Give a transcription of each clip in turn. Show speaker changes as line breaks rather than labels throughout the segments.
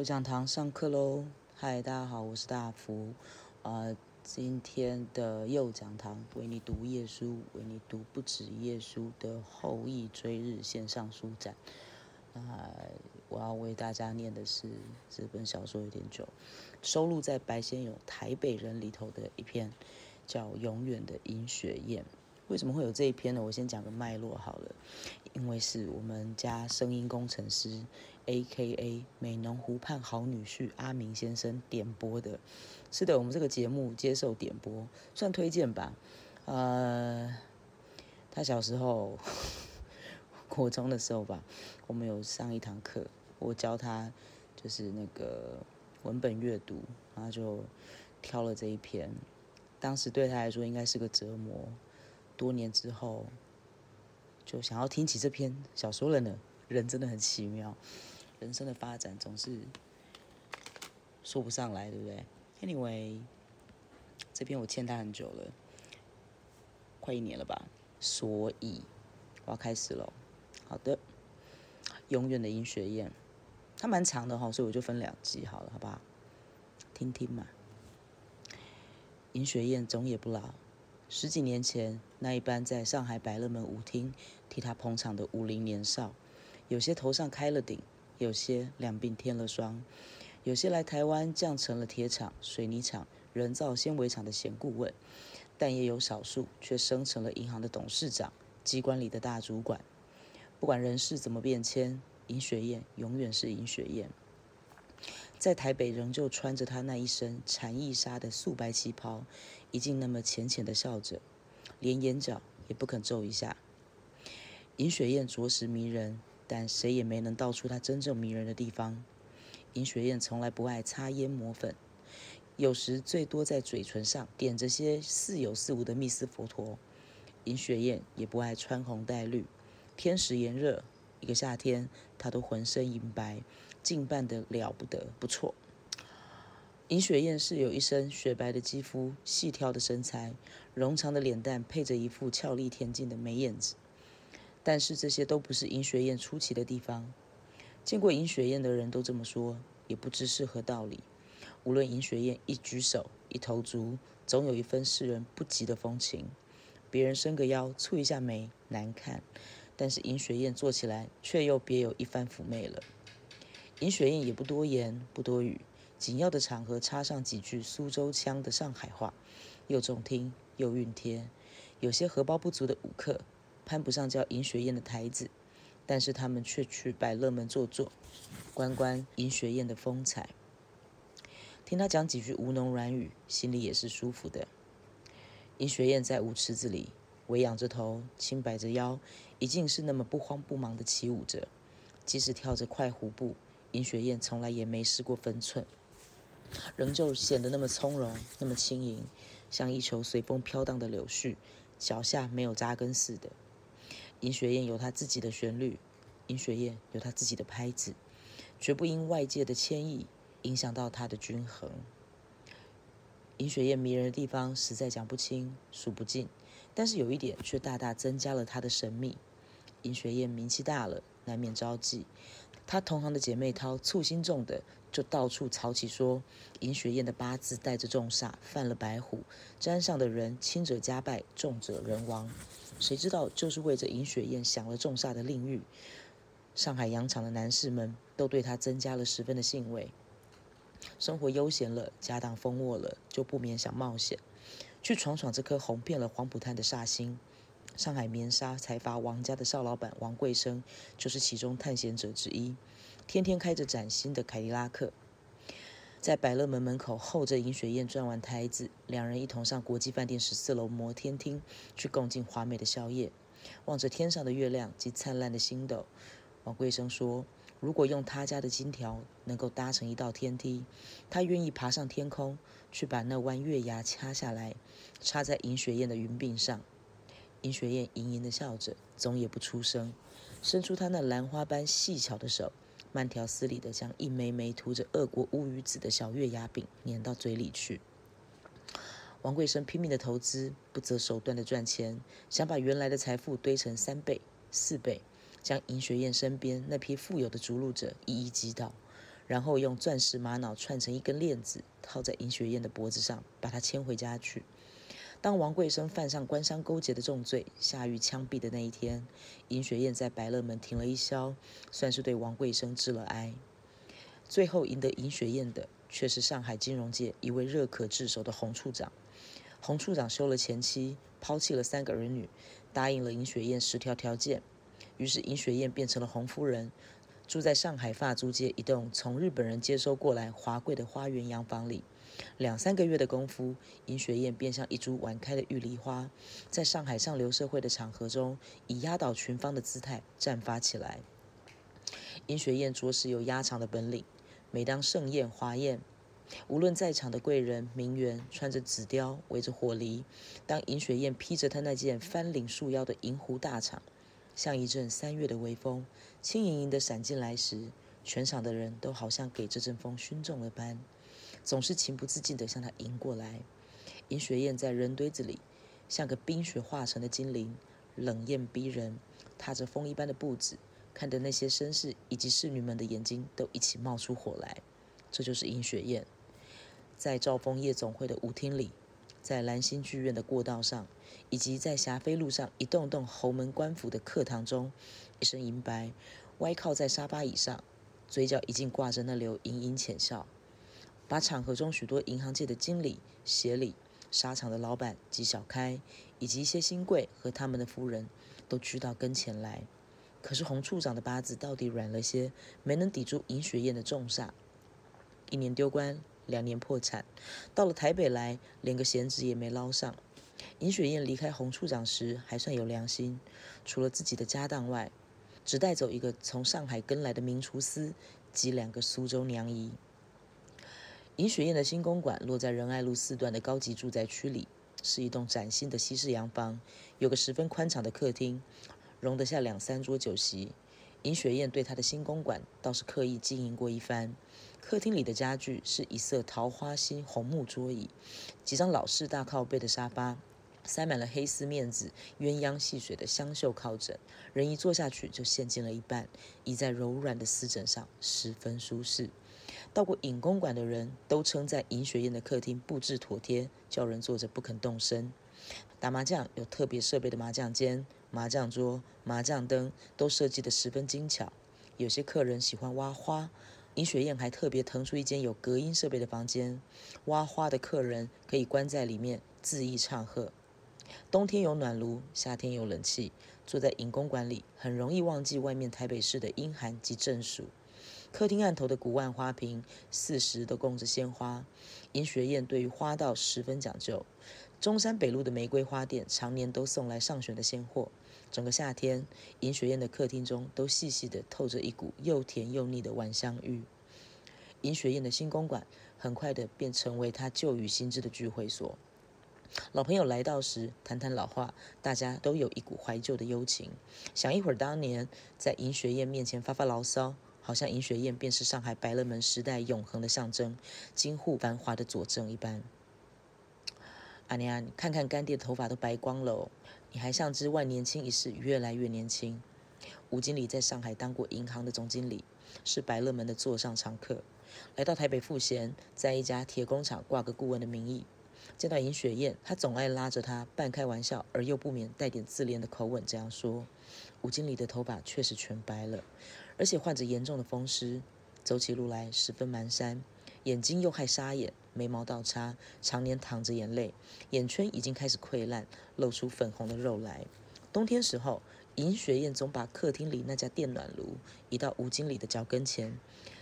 有讲堂上课喽！嗨，大家好，我是大福。呃，今天的右讲堂为你读页书，为你读不止页书的后羿追日线上书展。那我要为大家念的是这本小说有点久，收录在白先勇《台北人》里头的一篇，叫《永远的尹雪燕》。为什么会有这一篇呢？我先讲个脉络好了，因为是我们家声音工程师，A.K.A. 美浓湖畔好女婿阿明先生点播的。是的，我们这个节目接受点播，算推荐吧。呃，他小时候，国中的时候吧，我们有上一堂课，我教他就是那个文本阅读，然后就挑了这一篇。当时对他来说应该是个折磨。多年之后，就想要听起这篇小说了呢。人真的很奇妙，人生的发展总是说不上来，对不对？Anyway，这篇我欠他很久了，快一年了吧。所以我要开始了。好的，永远的银雪燕，它蛮长的哈，所以我就分两集好了，好不好？听听嘛。银雪燕总也不老。十几年前，那一班在上海百乐门舞厅替他捧场的五零年少，有些头上开了顶，有些两鬓添了霜，有些来台湾降成了铁厂、水泥厂、人造纤维厂的闲顾问，但也有少数却升成了银行的董事长、机关里的大主管。不管人事怎么变迁，尹雪燕永远是尹雪燕，在台北仍旧穿着她那一身蝉翼纱的素白旗袍。一静那么浅浅的笑着，连眼角也不肯皱一下。尹雪燕着实迷人，但谁也没能道出她真正迷人的地方。尹雪燕从来不爱擦烟抹粉，有时最多在嘴唇上点着些似有似无的蜜丝佛陀。尹雪燕也不爱穿红戴绿，天时炎热，一个夏天她都浑身银白，近半的了不得，不错。尹雪燕是有一身雪白的肌肤、细挑的身材、容长的脸蛋，配着一副俏丽恬静的眉眼子。但是这些都不是尹雪燕出奇的地方。见过尹雪燕的人都这么说，也不知是何道理。无论尹雪燕一举手、一投足，总有一分世人不及的风情。别人伸个腰、蹙一下眉，难看；但是尹雪燕做起来，却又别有一番妩媚了。尹雪燕也不多言，不多语。紧要的场合插上几句苏州腔的上海话，又中听又熨贴。有些荷包不足的舞客攀不上叫尹雪燕的台子，但是他们却去百乐门坐坐，观观尹雪燕的风采。听他讲几句吴侬软语，心里也是舒服的。尹雪燕在舞池子里，微仰着头，轻摆着腰，一定是那么不慌不忙地起舞着。即使跳着快胡步，尹雪燕从来也没失过分寸。仍旧显得那么从容，那么轻盈，像一球随风飘荡的柳絮，脚下没有扎根似的。尹雪燕有她自己的旋律，尹雪燕有她自己的拍子，绝不因外界的牵引影响到她的均衡。尹雪燕迷人的地方实在讲不清、数不尽，但是有一点却大大增加了她的神秘。尹雪燕名气大了，难免招忌。她同行的姐妹淘醋心重的，就到处吵起说，尹雪燕的八字带着重煞，犯了白虎，沾上的人轻者家败，重者人亡。谁知道就是为着尹雪燕享了重煞的令誉，上海洋场的男士们都对她增加了十分的兴味。生活悠闲了，家当丰沃了，就不免想冒险，去闯闯这颗红遍了黄浦滩的煞星。上海棉纱财阀王家的少老板王贵生，就是其中探险者之一。天天开着崭新的凯迪拉克，在百乐门门口候着尹雪燕转完台子，两人一同上国际饭店十四楼摩天厅去共进华美的宵夜。望着天上的月亮及灿烂的星斗，王贵生说：“如果用他家的金条能够搭成一道天梯，他愿意爬上天空，去把那弯月牙掐下来，插在尹雪燕的云鬓上。”尹雪燕盈盈地笑着，总也不出声，伸出她那兰花般细巧的手，慢条斯理地将一枚枚涂着俄国乌鱼子的小月牙饼粘到嘴里去。王贵生拼命的投资，不择手段的赚钱，想把原来的财富堆成三倍、四倍，将尹雪燕身边那批富有的逐鹿者一一击倒，然后用钻石玛瑙串成一根链子，套在尹雪燕的脖子上，把她牵回家去。当王贵生犯上官商勾结的重罪，下狱枪毙的那一天，尹雪燕在百乐门停了一宵，算是对王贵生致了哀。最后赢得尹雪燕的，却是上海金融界一位热可炙手的洪处长。洪处长休了前妻，抛弃了三个儿女，答应了尹雪燕十条条件，于是尹雪燕变成了洪夫人，住在上海发租界一栋从日本人接收过来华贵的花园洋房里。两三个月的功夫，尹雪燕便像一株晚开的玉梨花，在上海上流社会的场合中，以压倒群芳的姿态绽放起来。尹雪燕着实有压场的本领。每当盛宴华宴，无论在场的贵人名媛穿着紫貂，围着火梨，当尹雪燕披着她那件翻领束腰的银狐大氅，像一阵三月的微风，轻盈盈地闪进来时，全场的人都好像给这阵风熏中了般。总是情不自禁地向他迎过来。尹雪燕在人堆子里，像个冰雪化成的精灵，冷艳逼人，踏着风一般的步子，看得那些绅士以及侍女们的眼睛都一起冒出火来。这就是尹雪燕，在兆丰夜总会的舞厅里，在兰心剧院的过道上，以及在霞飞路上一栋栋侯门官府的课堂中，一身银白，歪靠在沙发椅上，嘴角已经挂着那流盈盈浅笑。把场合中许多银行界的经理、协理、沙场的老板及小开，以及一些新贵和他们的夫人，都聚到跟前来。可是洪处长的八字到底软了些，没能抵住尹雪燕的重煞。一年丢官，两年破产，到了台北来，连个闲职也没捞上。尹雪燕离开洪处长时还算有良心，除了自己的家当外，只带走一个从上海跟来的名厨师及两个苏州娘姨。尹雪燕的新公馆落在仁爱路四段的高级住宅区里，是一栋崭新的西式洋房，有个十分宽敞的客厅，容得下两三桌酒席。尹雪燕对她的新公馆倒是刻意经营过一番。客厅里的家具是一色桃花心红木桌椅，几张老式大靠背的沙发，塞满了黑丝面子、鸳鸯戏水的香绣靠枕，人一坐下去就陷进了一半，倚在柔软的丝枕上，十分舒适。到过尹公馆的人都称赞尹雪燕的客厅布置妥帖，叫人坐着不肯动身。打麻将有特别设备的麻将间、麻将桌、麻将灯都设计得十分精巧。有些客人喜欢挖花，尹雪燕还特别腾出一间有隔音设备的房间，挖花的客人可以关在里面恣意唱和。冬天有暖炉，夏天有冷气，坐在尹公馆里很容易忘记外面台北市的阴寒及正暑。客厅案头的古玩花瓶，四时都供着鲜花。尹雪燕对于花道十分讲究。中山北路的玫瑰花店常年都送来上选的鲜货。整个夏天，尹雪燕的客厅中都细细的透着一股又甜又腻的晚香玉。尹雪燕的新公馆很快的便成为她旧与新知的聚会所。老朋友来到时，谈谈老话，大家都有一股怀旧的幽情，想一会儿当年在尹雪燕面前发发牢骚。好像尹雪燕便是上海百乐门时代永恒的象征，京沪繁华的佐证一般。阿尼亚，你看看干爹的头发都白光了，你还像只万年青一世，越来越年轻。吴经理在上海当过银行的总经理，是百乐门的座上常客。来到台北赋闲，在一家铁工厂挂个顾问的名义。见到尹雪燕，他总爱拉着她，半开玩笑而又不免带点自恋的口吻这样说：“吴经理的头发确实全白了。”而且患着严重的风湿，走起路来十分蹒跚，眼睛又害沙眼，眉毛倒插，常年淌着眼泪，眼圈已经开始溃烂，露出粉红的肉来。冬天时候，尹雪燕总把客厅里那家电暖炉移到吴经理的脚跟前，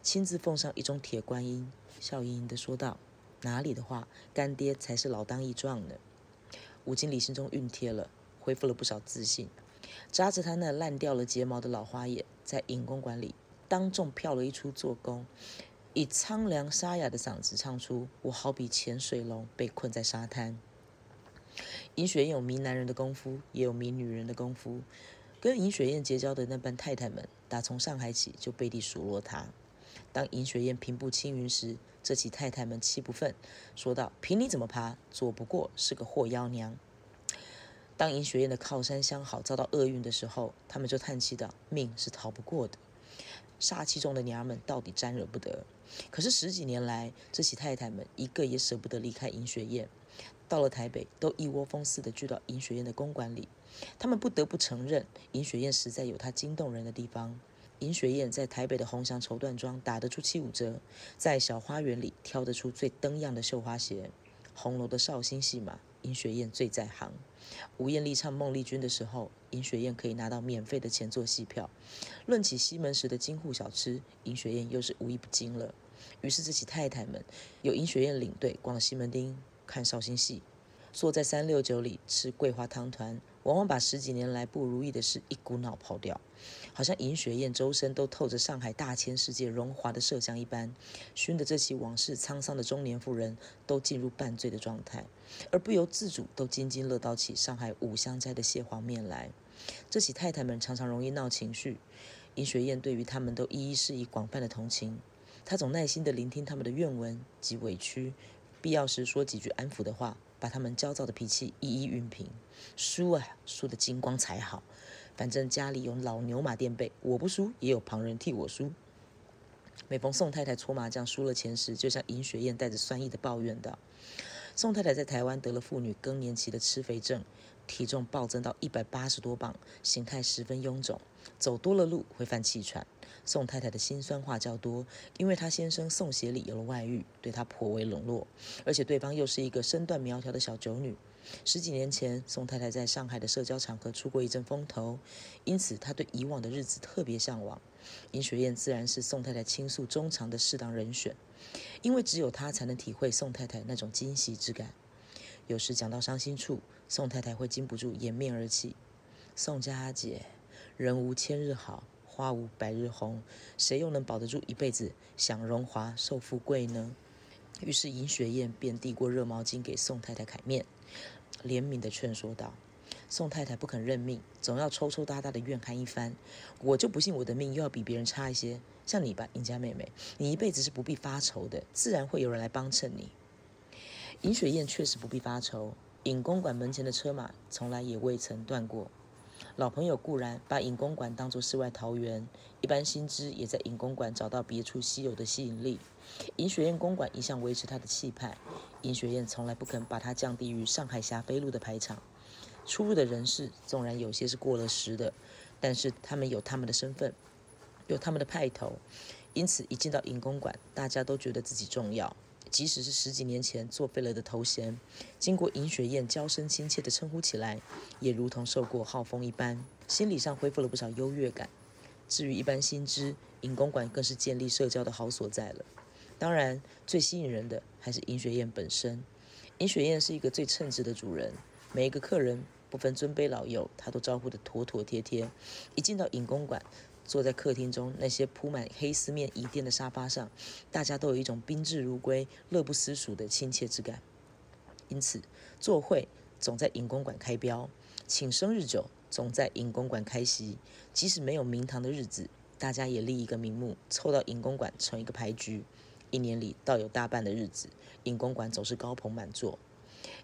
亲自奉上一盅铁观音，笑盈盈地说道：“哪里的话，干爹才是老当益壮呢。”吴经理心中熨帖了，恢复了不少自信。扎着他那烂掉了睫毛的老花眼，在尹公馆里当众跳了一出做工，以苍凉沙哑的嗓子唱出：“我好比潜水龙被困在沙滩。”尹雪燕有迷男人的功夫，也有迷女人的功夫。跟尹雪燕结交的那班太太们，打从上海起就背地数落她。当尹雪燕平步青云时，这起太太们气不愤，说道：“凭你怎么爬，左不过是个祸妖娘。”当尹雪燕的靠山相好遭到厄运的时候，他们就叹气道：“命是逃不过的。”煞气中的娘们到底沾惹不得。可是十几年来，这起太太们一个也舍不得离开银雪宴，到了台北都一窝蜂似的聚到银雪宴的公馆里。他们不得不承认，银雪宴实在有它惊动人的地方。银雪宴在台北的红翔绸缎庄打得出七五折，在小花园里挑得出最登样的绣花鞋。红楼的绍兴戏码，银雪宴最在行。吴艳丽唱孟丽君的时候，尹雪艳可以拿到免费的前座戏票。论起西门时的京沪小吃，尹雪艳又是无一不精了。于是这起太太们有尹雪艳领队逛西门町看绍兴戏，坐在三六九里吃桂花汤团。往往把十几年来不如意的事一股脑抛掉，好像尹雪燕周身都透着上海大千世界荣华的麝香一般，熏得这起往事沧桑的中年妇人都进入半醉的状态，而不由自主都津津乐道起上海五香斋的蟹黄面来。这起太太们常常容易闹情绪，尹雪燕对于他们都一一施以广泛的同情，她总耐心地聆听他们的怨闻及委屈，必要时说几句安抚的话。把他们焦躁的脾气一一熨平，输啊，输的精光才好。反正家里有老牛马垫背，我不输也有旁人替我输。每逢宋太太搓麻将输了钱时，就像尹雪燕带着酸意的抱怨道：“宋太太在台湾得了妇女更年期的吃肥症，体重暴增到一百八十多磅，形态十分臃肿，走多了路会犯气喘。”宋太太的心酸话较多，因为她先生宋协理有了外遇，对她颇为冷落，而且对方又是一个身段苗条的小酒女。十几年前，宋太太在上海的社交场合出过一阵风头，因此她对以往的日子特别向往。尹雪燕自然是宋太太倾诉衷肠的适当人选，因为只有她才能体会宋太太那种惊喜之感。有时讲到伤心处，宋太太会禁不住掩面而泣：“宋家姐，人无千日好。”花无百日红，谁又能保得住一辈子享荣华受富贵呢？于是尹雪燕便递过热毛巾给宋太太揩面，怜悯地劝说道：“宋太太不肯认命，总要抽抽搭搭的怨恨一番。我就不信我的命又要比别人差一些。像你吧，尹家妹妹，你一辈子是不必发愁的，自然会有人来帮衬你。”尹雪燕确实不必发愁，尹公馆门前的车马从来也未曾断过。老朋友固然把隐公馆当作世外桃源，一般新知也在隐公馆找到别处稀有的吸引力。银雪燕公馆一向维持他的气派，银雪燕从来不肯把它降低于上海霞飞路的排场。出入的人士纵然有些是过了时的，但是他们有他们的身份，有他们的派头，因此一进到尹公馆，大家都觉得自己重要。即使是十几年前作废了的头衔，经过尹雪燕娇声亲切的称呼起来，也如同受过浩风一般，心理上恢复了不少优越感。至于一般新知，尹公馆更是建立社交的好所在了。当然，最吸引人的还是尹雪燕本身。尹雪燕是一个最称职的主人，每一个客人不分尊卑老幼，她都招呼得妥妥帖帖。一进到尹公馆，坐在客厅中那些铺满黑丝面椅垫的沙发上，大家都有一种宾至如归、乐不思蜀的亲切之感。因此，做会总在尹公馆开标，请生日酒总在尹公馆开席。即使没有名堂的日子，大家也立一个名目，凑到尹公馆成一个牌局。一年里倒有大半的日子，尹公馆总是高朋满座。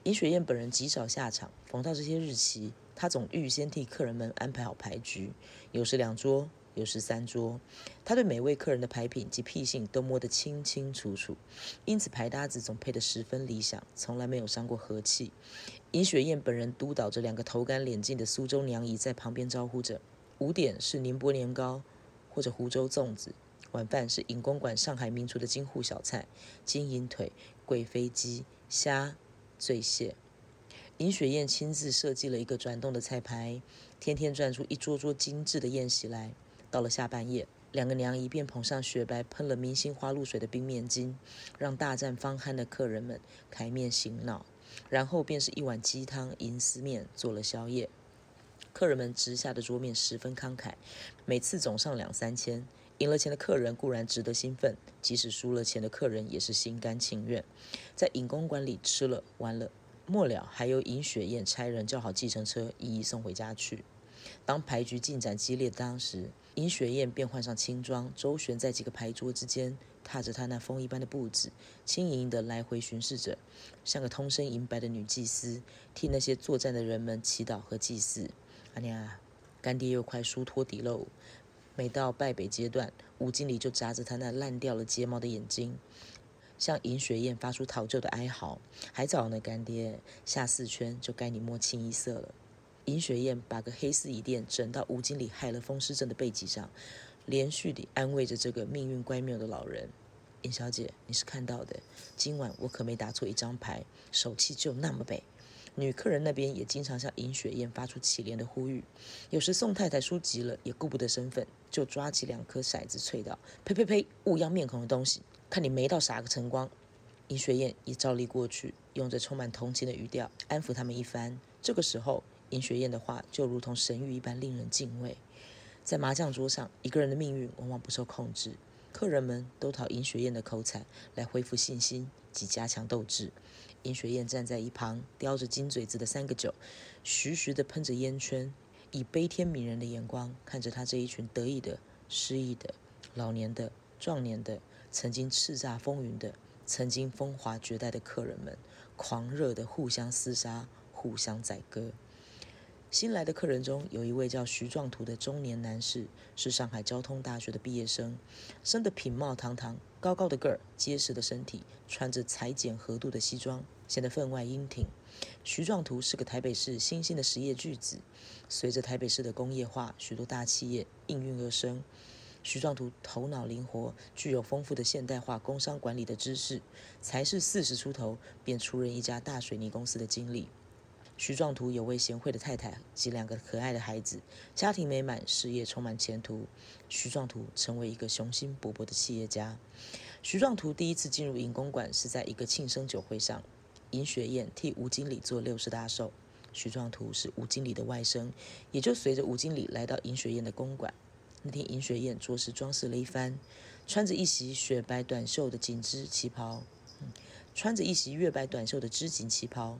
尹雪燕本人极少下场，逢到这些日期，她总预先替客人们安排好牌局，有时两桌。有十三桌，他对每位客人的牌品及癖性都摸得清清楚楚，因此牌搭子总配得十分理想，从来没有伤过和气。尹雪燕本人督导着两个头干脸净的苏州娘姨在旁边招呼着。五点是宁波年糕或者湖州粽子，晚饭是尹公馆上海名厨的京沪小菜：金银腿、贵妃鸡、虾、醉蟹。尹雪燕亲自设计了一个转动的菜牌，天天转出一桌桌精致的宴席来。到了下半夜，两个娘一便捧上雪白、喷了明星花露水的冰面巾，让大战方酣的客人们开面醒脑。然后便是一碗鸡汤、银丝面做了宵夜。客人们直下的桌面十分慷慨，每次总上两三千。赢了钱的客人固然值得兴奋，即使输了钱的客人也是心甘情愿。在尹公馆里吃了完了，末了还有尹雪燕差人叫好计程车，一一送回家去。当牌局进展激烈的当时，尹雪燕便换上轻装，周旋在几个牌桌之间，踏着她那风一般的步子，轻盈地来回巡视着，像个通身银白的女祭司，替那些作战的人们祈祷和祭祀。阿娘，干爹又快输脱底喽！每到败北阶段，吴经理就眨着他那烂掉了睫毛的眼睛，向尹雪燕发出讨救的哀嚎：“还早呢，干爹，下四圈就该你摸清一色了。”尹雪燕把个黑丝椅垫枕到吴经理害了风湿症的背脊上，连续地安慰着这个命运乖谬的老人。尹小姐，你是看到的，今晚我可没打错一张牌，手气就那么背。女客人那边也经常向尹雪燕发出乞怜的呼吁，有时宋太太输急了，也顾不得身份，就抓起两颗骰子，啐道：“呸呸呸，勿要面孔的东西，看你没到啥个晨光。”尹雪燕也照例过去，用着充满同情的语调安抚他们一番。这个时候，尹雪燕的话就如同神谕一般令人敬畏。在麻将桌上，一个人的命运往往不受控制，客人们都讨尹雪燕的口彩来恢复信心及加强斗志。尹雪燕站在一旁，叼着金嘴子的三个酒，徐徐地喷着烟圈，以悲天悯人的眼光看着他这一群得意的、失意的、老年的、壮年的、曾经叱咤风云的、曾经风华绝代的客人们，狂热地互相厮杀、互相宰割。新来的客人中有一位叫徐壮图的中年男士，是上海交通大学的毕业生，生得品貌堂堂，高高的个儿，结实的身体，穿着裁剪合度的西装，显得分外英挺。徐壮图是个台北市新兴的实业巨子，随着台北市的工业化，许多大企业应运而生。徐壮图头脑灵活，具有丰富的现代化工商管理的知识，才是四十出头便出任一家大水泥公司的经理。徐壮图有位贤惠的太太及两个可爱的孩子，家庭美满，事业充满前途。徐壮图成为一个雄心勃勃的企业家。徐壮图第一次进入尹公馆是在一个庆生酒会上，尹雪燕替吴经理做六十大寿。徐壮图是吴经理的外甥，也就随着吴经理来到尹雪燕的公馆。那天尹雪燕着实装饰了一番，穿着一袭雪白短袖的锦织旗袍。穿着一袭月白短袖的织锦旗袍，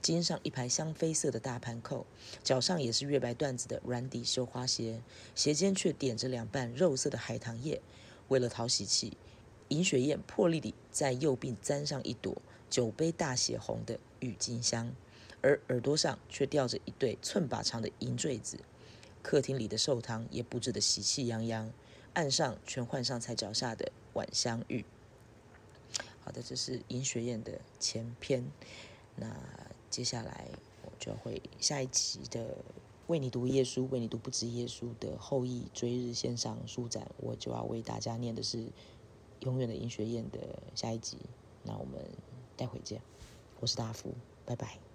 肩上一排香绯色的大盘扣，脚上也是月白缎子的软底绣花鞋，鞋尖却点着两瓣肉色的海棠叶。为了讨喜气，尹雪燕破例地在右鬓簪上一朵酒杯大血红的郁金香，而耳朵上却吊着一对寸把长的银坠子。客厅里的寿堂也布置得喜气洋洋，岸上全换上才脚下的晚香玉。好的，这是银学院的前篇。那接下来我就会下一集的为你读耶稣，为你读不止耶稣的后裔追日线上书展，我就要为大家念的是永远的银学院的下一集。那我们待会见，我是大福，拜拜。